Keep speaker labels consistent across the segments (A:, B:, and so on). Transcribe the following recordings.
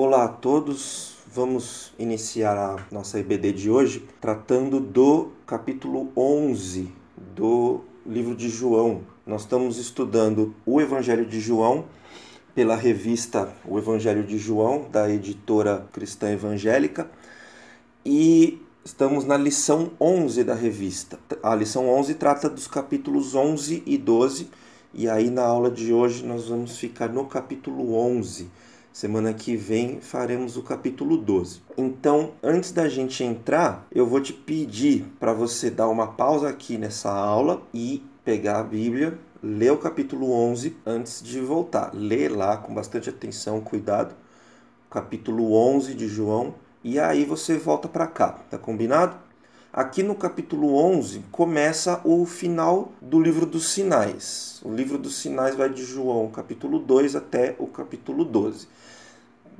A: Olá a todos, vamos iniciar a nossa IBD de hoje tratando do capítulo 11 do livro de João. Nós estamos estudando o Evangelho de João pela revista O Evangelho de João, da editora Cristã Evangélica, e estamos na lição 11 da revista. A lição 11 trata dos capítulos 11 e 12, e aí na aula de hoje nós vamos ficar no capítulo 11. Semana que vem faremos o capítulo 12. Então, antes da gente entrar, eu vou te pedir para você dar uma pausa aqui nessa aula e pegar a Bíblia lê o capítulo 11 antes de voltar. Lê lá com bastante atenção, cuidado. Capítulo 11 de João. E aí você volta para cá, tá combinado? Aqui no capítulo 11 começa o final do livro dos sinais. O livro dos sinais vai de João, capítulo 2 até o capítulo 12.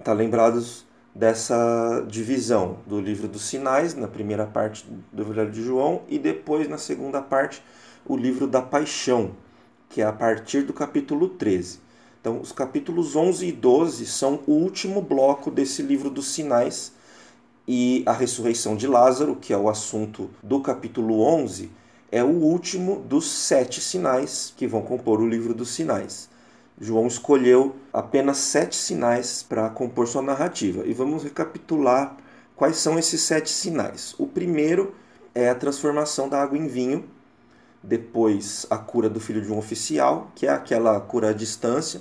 A: Tá lembrados dessa divisão do livro dos sinais, na primeira parte do Evangelho de João, e depois, na segunda parte, o livro da paixão, que é a partir do capítulo 13. Então, os capítulos 11 e 12 são o último bloco desse livro dos sinais e a ressurreição de Lázaro, que é o assunto do capítulo 11, é o último dos sete sinais que vão compor o livro dos sinais. João escolheu apenas sete sinais para compor sua narrativa. E vamos recapitular quais são esses sete sinais. O primeiro é a transformação da água em vinho, depois a cura do filho de um oficial, que é aquela cura à distância.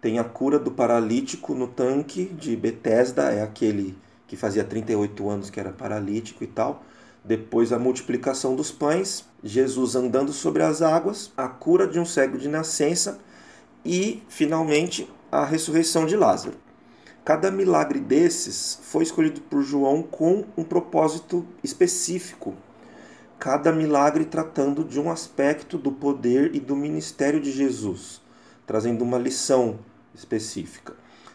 A: Tem a cura do paralítico no tanque de Betesda, é aquele que fazia 38 anos que era paralítico e tal. Depois a multiplicação dos pães, Jesus andando sobre as águas, a cura de um cego de nascença e, finalmente, a ressurreição de Lázaro. Cada milagre desses foi escolhido por João com um propósito específico cada milagre tratando de um aspecto do poder e do ministério de Jesus, trazendo uma lição específica.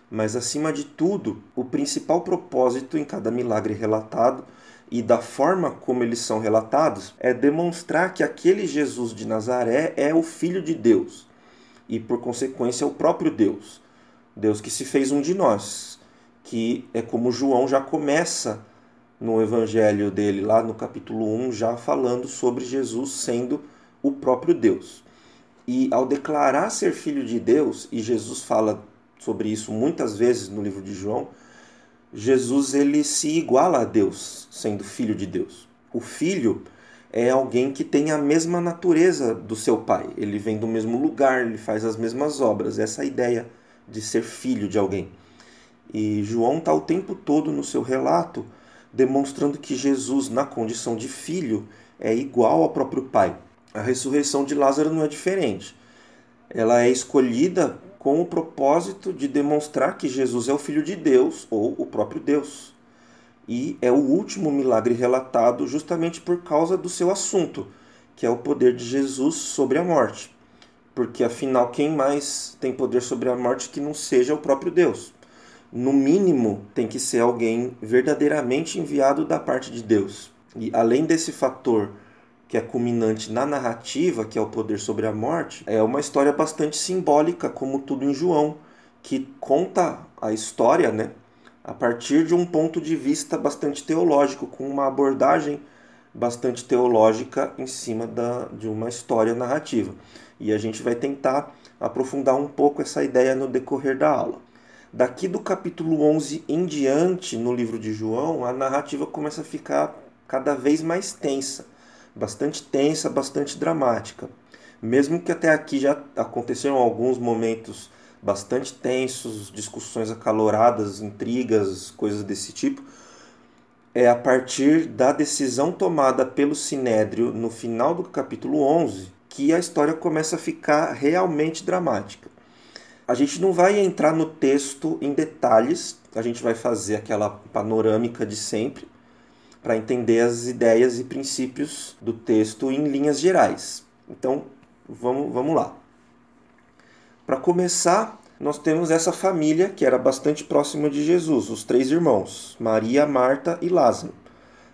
A: Mas, acima de tudo, o principal propósito em cada milagre relatado e da forma como eles são relatados é demonstrar que aquele Jesus de Nazaré é o Filho de Deus e, por consequência, o próprio Deus. Deus que se fez um de nós, que é como João já começa no evangelho dele, lá no capítulo 1, já falando sobre Jesus sendo o próprio Deus. E ao declarar ser filho de Deus, e Jesus fala sobre isso muitas vezes no livro de João, Jesus ele se iguala a Deus, sendo filho de Deus. O filho é alguém que tem a mesma natureza do seu pai. Ele vem do mesmo lugar, ele faz as mesmas obras. Essa é ideia de ser filho de alguém. E João está o tempo todo no seu relato demonstrando que Jesus, na condição de filho, é igual ao próprio Pai. A ressurreição de Lázaro não é diferente. Ela é escolhida com o propósito de demonstrar que Jesus é o Filho de Deus ou o próprio Deus. E é o último milagre relatado justamente por causa do seu assunto, que é o poder de Jesus sobre a morte. Porque afinal, quem mais tem poder sobre a morte que não seja o próprio Deus? no mínimo, tem que ser alguém verdadeiramente enviado da parte de Deus. E além desse fator que é culminante na narrativa, que é o poder sobre a morte, é uma história bastante simbólica, como tudo em João, que conta a história, né, a partir de um ponto de vista bastante teológico, com uma abordagem bastante teológica em cima da, de uma história narrativa. E a gente vai tentar aprofundar um pouco essa ideia no decorrer da aula. Daqui do capítulo 11 em diante, no livro de João, a narrativa começa a ficar cada vez mais tensa, bastante tensa, bastante dramática. Mesmo que até aqui já aconteceram alguns momentos bastante tensos, discussões acaloradas, intrigas, coisas desse tipo, é a partir da decisão tomada pelo Sinédrio no final do capítulo 11 que a história começa a ficar realmente dramática. A gente não vai entrar no texto em detalhes, a gente vai fazer aquela panorâmica de sempre para entender as ideias e princípios do texto em linhas gerais. Então, vamos, vamos lá. Para começar, nós temos essa família que era bastante próxima de Jesus, os três irmãos, Maria, Marta e Lázaro.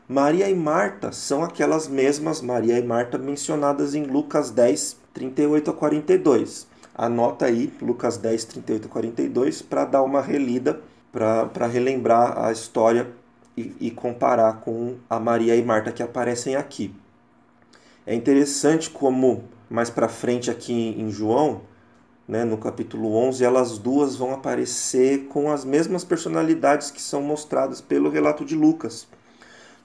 A: Maria e Marta são aquelas mesmas Maria e Marta mencionadas em Lucas 10, 38 a 42. Anota aí Lucas 10, 38 a 42 para dar uma relida, para relembrar a história e, e comparar com a Maria e Marta que aparecem aqui. É interessante como mais para frente aqui em João, né, no capítulo 11, elas duas vão aparecer com as mesmas personalidades que são mostradas pelo relato de Lucas.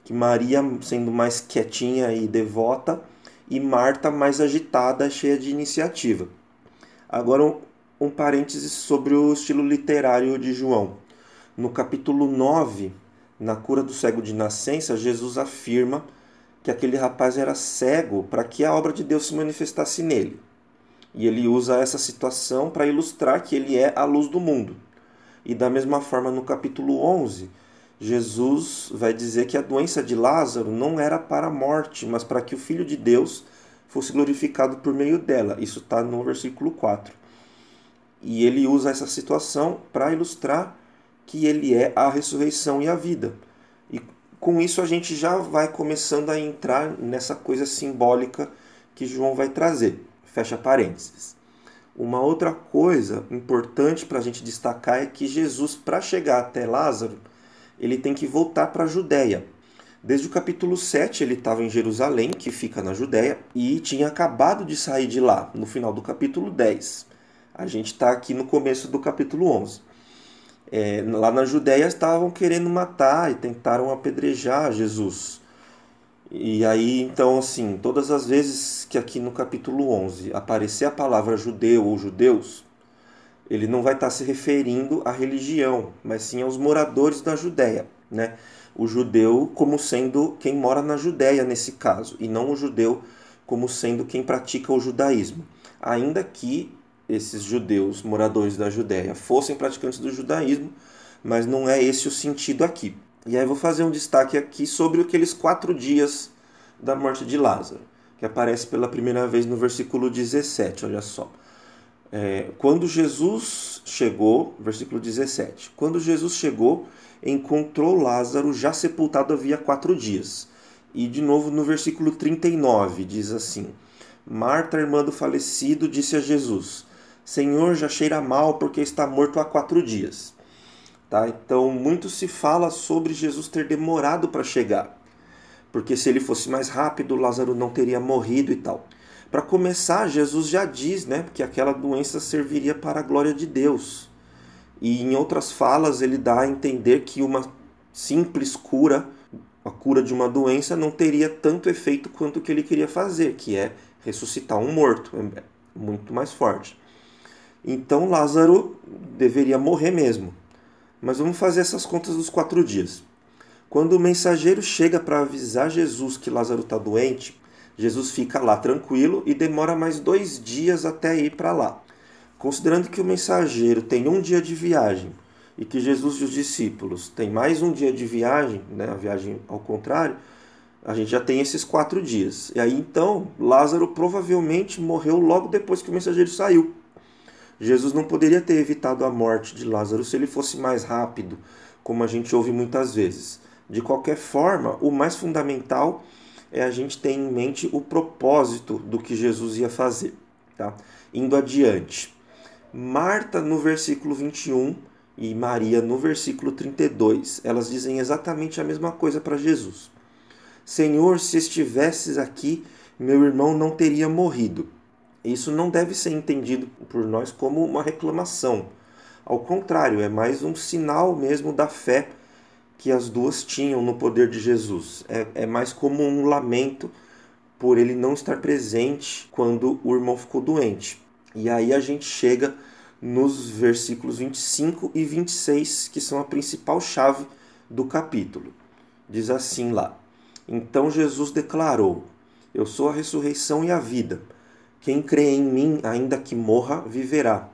A: Que Maria sendo mais quietinha e devota e Marta mais agitada, cheia de iniciativa. Agora um, um parêntese sobre o estilo literário de João. No capítulo 9, na cura do cego de nascença, Jesus afirma que aquele rapaz era cego para que a obra de Deus se manifestasse nele. E ele usa essa situação para ilustrar que ele é a luz do mundo. E da mesma forma, no capítulo 11, Jesus vai dizer que a doença de Lázaro não era para a morte, mas para que o Filho de Deus fosse glorificado por meio dela. Isso está no versículo 4. E ele usa essa situação para ilustrar que ele é a ressurreição e a vida. E com isso a gente já vai começando a entrar nessa coisa simbólica que João vai trazer. Fecha parênteses. Uma outra coisa importante para a gente destacar é que Jesus, para chegar até Lázaro, ele tem que voltar para a Judéia. Desde o capítulo 7 ele estava em Jerusalém, que fica na Judéia, e tinha acabado de sair de lá, no final do capítulo 10. A gente está aqui no começo do capítulo 11. É, lá na Judéia estavam querendo matar e tentaram apedrejar Jesus. E aí, então, assim, todas as vezes que aqui no capítulo 11 aparecer a palavra judeu ou judeus, ele não vai estar se referindo à religião, mas sim aos moradores da Judéia, né? O judeu como sendo quem mora na Judéia nesse caso, e não o judeu como sendo quem pratica o judaísmo. Ainda que esses judeus moradores da Judéia fossem praticantes do judaísmo, mas não é esse o sentido aqui. E aí vou fazer um destaque aqui sobre aqueles quatro dias da morte de Lázaro, que aparece pela primeira vez no versículo 17, olha só. É, quando Jesus chegou, versículo 17, quando Jesus chegou, encontrou Lázaro já sepultado havia quatro dias. E de novo no versículo 39 diz assim: Marta, irmã do falecido, disse a Jesus: Senhor, já cheira mal porque está morto há quatro dias. Tá? Então, muito se fala sobre Jesus ter demorado para chegar, porque se ele fosse mais rápido, Lázaro não teria morrido e tal. Para começar, Jesus já diz né, que aquela doença serviria para a glória de Deus. E em outras falas, ele dá a entender que uma simples cura, a cura de uma doença, não teria tanto efeito quanto o que ele queria fazer, que é ressuscitar um morto. É muito mais forte. Então Lázaro deveria morrer mesmo. Mas vamos fazer essas contas dos quatro dias. Quando o mensageiro chega para avisar Jesus que Lázaro está doente, Jesus fica lá tranquilo e demora mais dois dias até ir para lá. Considerando que o mensageiro tem um dia de viagem e que Jesus e os discípulos têm mais um dia de viagem, né, a viagem ao contrário, a gente já tem esses quatro dias. E aí então Lázaro provavelmente morreu logo depois que o mensageiro saiu. Jesus não poderia ter evitado a morte de Lázaro se ele fosse mais rápido, como a gente ouve muitas vezes. De qualquer forma, o mais fundamental é a gente ter em mente o propósito do que Jesus ia fazer. Tá? Indo adiante. Marta, no versículo 21, e Maria, no versículo 32, elas dizem exatamente a mesma coisa para Jesus: Senhor, se estivesses aqui, meu irmão não teria morrido. Isso não deve ser entendido por nós como uma reclamação. Ao contrário, é mais um sinal mesmo da fé que as duas tinham no poder de Jesus. É, é mais como um lamento por ele não estar presente quando o irmão ficou doente. E aí a gente chega nos versículos 25 e 26, que são a principal chave do capítulo. Diz assim lá: Então Jesus declarou: Eu sou a ressurreição e a vida. Quem crê em mim, ainda que morra, viverá.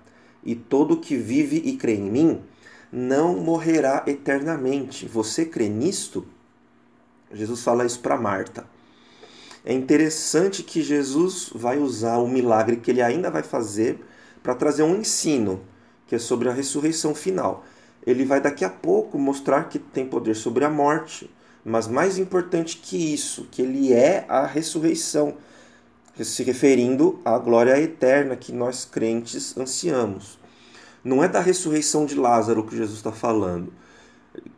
A: E todo que vive e crê em mim, não morrerá eternamente. Você crê nisto? Jesus fala isso para Marta. É interessante que Jesus vai usar o milagre que ele ainda vai fazer para trazer um ensino, que é sobre a ressurreição final. Ele vai daqui a pouco mostrar que tem poder sobre a morte, mas mais importante que isso, que ele é a ressurreição se referindo à glória eterna que nós crentes ansiamos. Não é da ressurreição de Lázaro que Jesus está falando.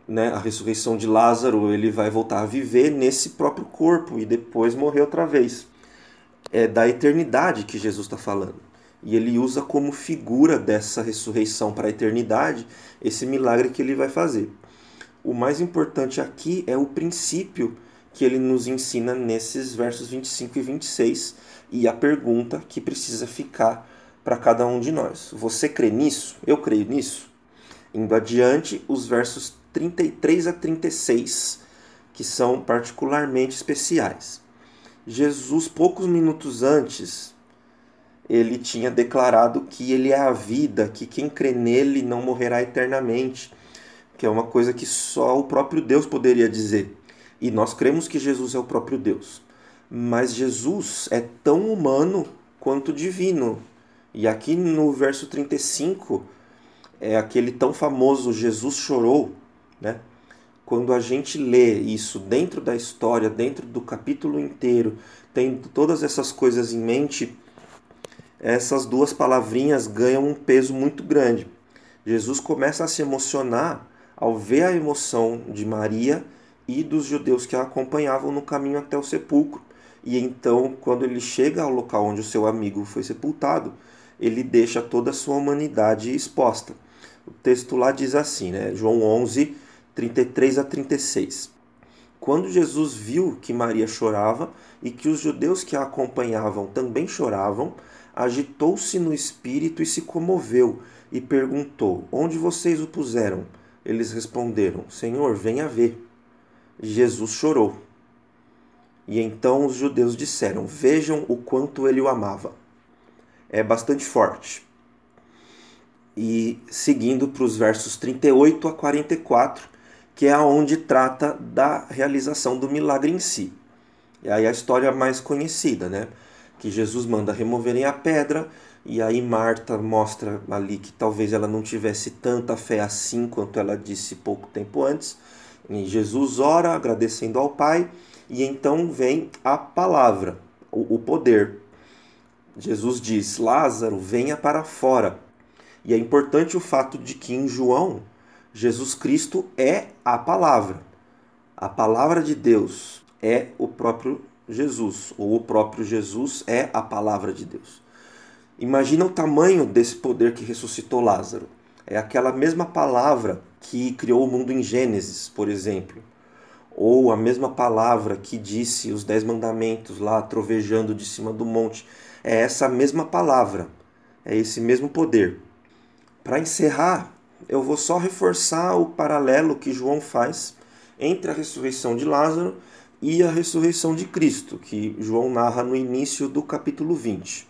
A: Né? A ressurreição de Lázaro, ele vai voltar a viver nesse próprio corpo e depois morrer outra vez. É da eternidade que Jesus está falando. E ele usa como figura dessa ressurreição para a eternidade esse milagre que ele vai fazer. O mais importante aqui é o princípio que ele nos ensina nesses versos 25 e 26 e a pergunta que precisa ficar para cada um de nós. Você crê nisso? Eu creio nisso? Indo adiante, os versos 33 a 36, que são particularmente especiais. Jesus, poucos minutos antes, ele tinha declarado que ele é a vida, que quem crê nele não morrerá eternamente, que é uma coisa que só o próprio Deus poderia dizer. E nós cremos que Jesus é o próprio Deus. Mas Jesus é tão humano quanto divino. E aqui no verso 35 é aquele tão famoso Jesus chorou, né? Quando a gente lê isso dentro da história, dentro do capítulo inteiro, tendo todas essas coisas em mente, essas duas palavrinhas ganham um peso muito grande. Jesus começa a se emocionar ao ver a emoção de Maria e dos judeus que a acompanhavam no caminho até o sepulcro. E então, quando ele chega ao local onde o seu amigo foi sepultado, ele deixa toda a sua humanidade exposta. O texto lá diz assim, né? João 11, 33 a 36. Quando Jesus viu que Maria chorava e que os judeus que a acompanhavam também choravam, agitou-se no espírito e se comoveu e perguntou: Onde vocês o puseram? Eles responderam: Senhor, venha ver. Jesus chorou. E então os judeus disseram: Vejam o quanto ele o amava. É bastante forte. E seguindo para os versos 38 a 44, que é onde trata da realização do milagre em si. E aí a história mais conhecida, né? Que Jesus manda removerem a pedra, e aí Marta mostra ali que talvez ela não tivesse tanta fé assim quanto ela disse pouco tempo antes e Jesus ora agradecendo ao Pai e então vem a palavra, o, o poder. Jesus diz: Lázaro, venha para fora. E é importante o fato de que em João, Jesus Cristo é a palavra. A palavra de Deus é o próprio Jesus, ou o próprio Jesus é a palavra de Deus. Imagina o tamanho desse poder que ressuscitou Lázaro. É aquela mesma palavra que criou o mundo em Gênesis, por exemplo. Ou a mesma palavra que disse os Dez Mandamentos lá trovejando de cima do monte. É essa mesma palavra, é esse mesmo poder. Para encerrar, eu vou só reforçar o paralelo que João faz entre a ressurreição de Lázaro e a ressurreição de Cristo, que João narra no início do capítulo 20.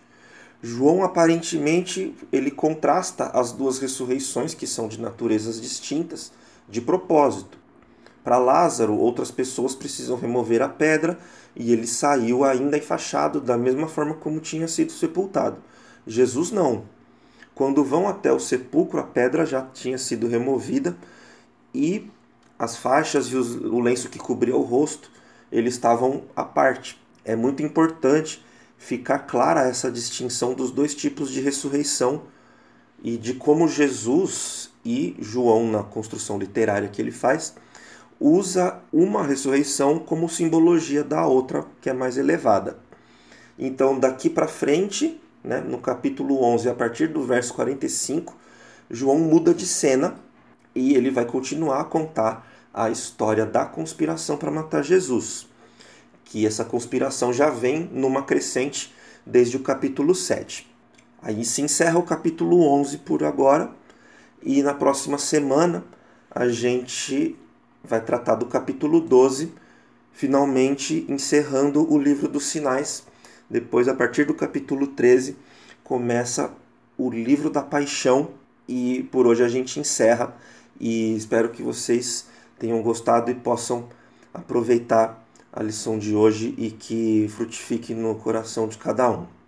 A: João aparentemente ele contrasta as duas ressurreições que são de naturezas distintas, de propósito. Para Lázaro, outras pessoas precisam remover a pedra e ele saiu ainda enfaixado da mesma forma como tinha sido sepultado. Jesus não. Quando vão até o sepulcro, a pedra já tinha sido removida e as faixas e o lenço que cobria o rosto, eles estavam à parte. É muito importante ficar clara essa distinção dos dois tipos de ressurreição e de como Jesus e João, na construção literária que ele faz, usa uma ressurreição como simbologia da outra, que é mais elevada. Então, daqui para frente, né, no capítulo 11, a partir do verso 45, João muda de cena e ele vai continuar a contar a história da conspiração para matar Jesus que essa conspiração já vem numa crescente desde o capítulo 7. Aí se encerra o capítulo 11 por agora, e na próxima semana a gente vai tratar do capítulo 12, finalmente encerrando o livro dos sinais. Depois, a partir do capítulo 13, começa o livro da paixão, e por hoje a gente encerra. E espero que vocês tenham gostado e possam aproveitar a lição de hoje e que frutifique no coração de cada um.